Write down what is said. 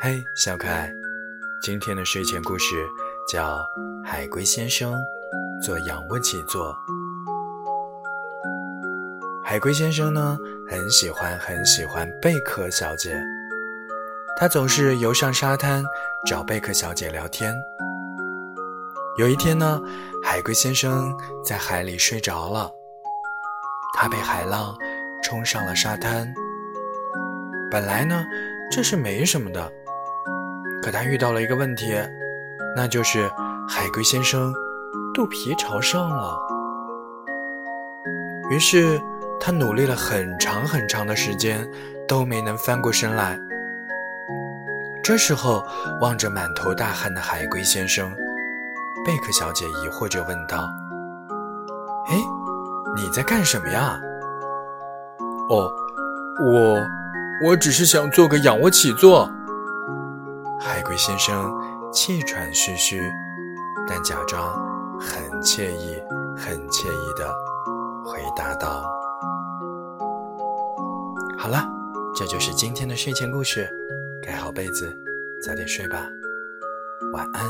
嘿，小可爱，今天的睡前故事叫《海龟先生做仰卧起坐》。海龟先生呢，很喜欢很喜欢贝壳小姐，他总是游上沙滩找贝壳小姐聊天。有一天呢，海龟先生在海里睡着了，他被海浪冲上了沙滩。本来呢，这是没什么的，可他遇到了一个问题，那就是海龟先生肚皮朝上了。于是他努力了很长很长的时间，都没能翻过身来。这时候，望着满头大汗的海龟先生，贝克小姐疑惑着问道：“哎，你在干什么呀？”“哦，我……”我只是想做个仰卧起坐。海龟先生气喘吁吁，但假装很惬意、很惬意的回答道：“好了，这就是今天的睡前故事，盖好被子，早点睡吧，晚安。”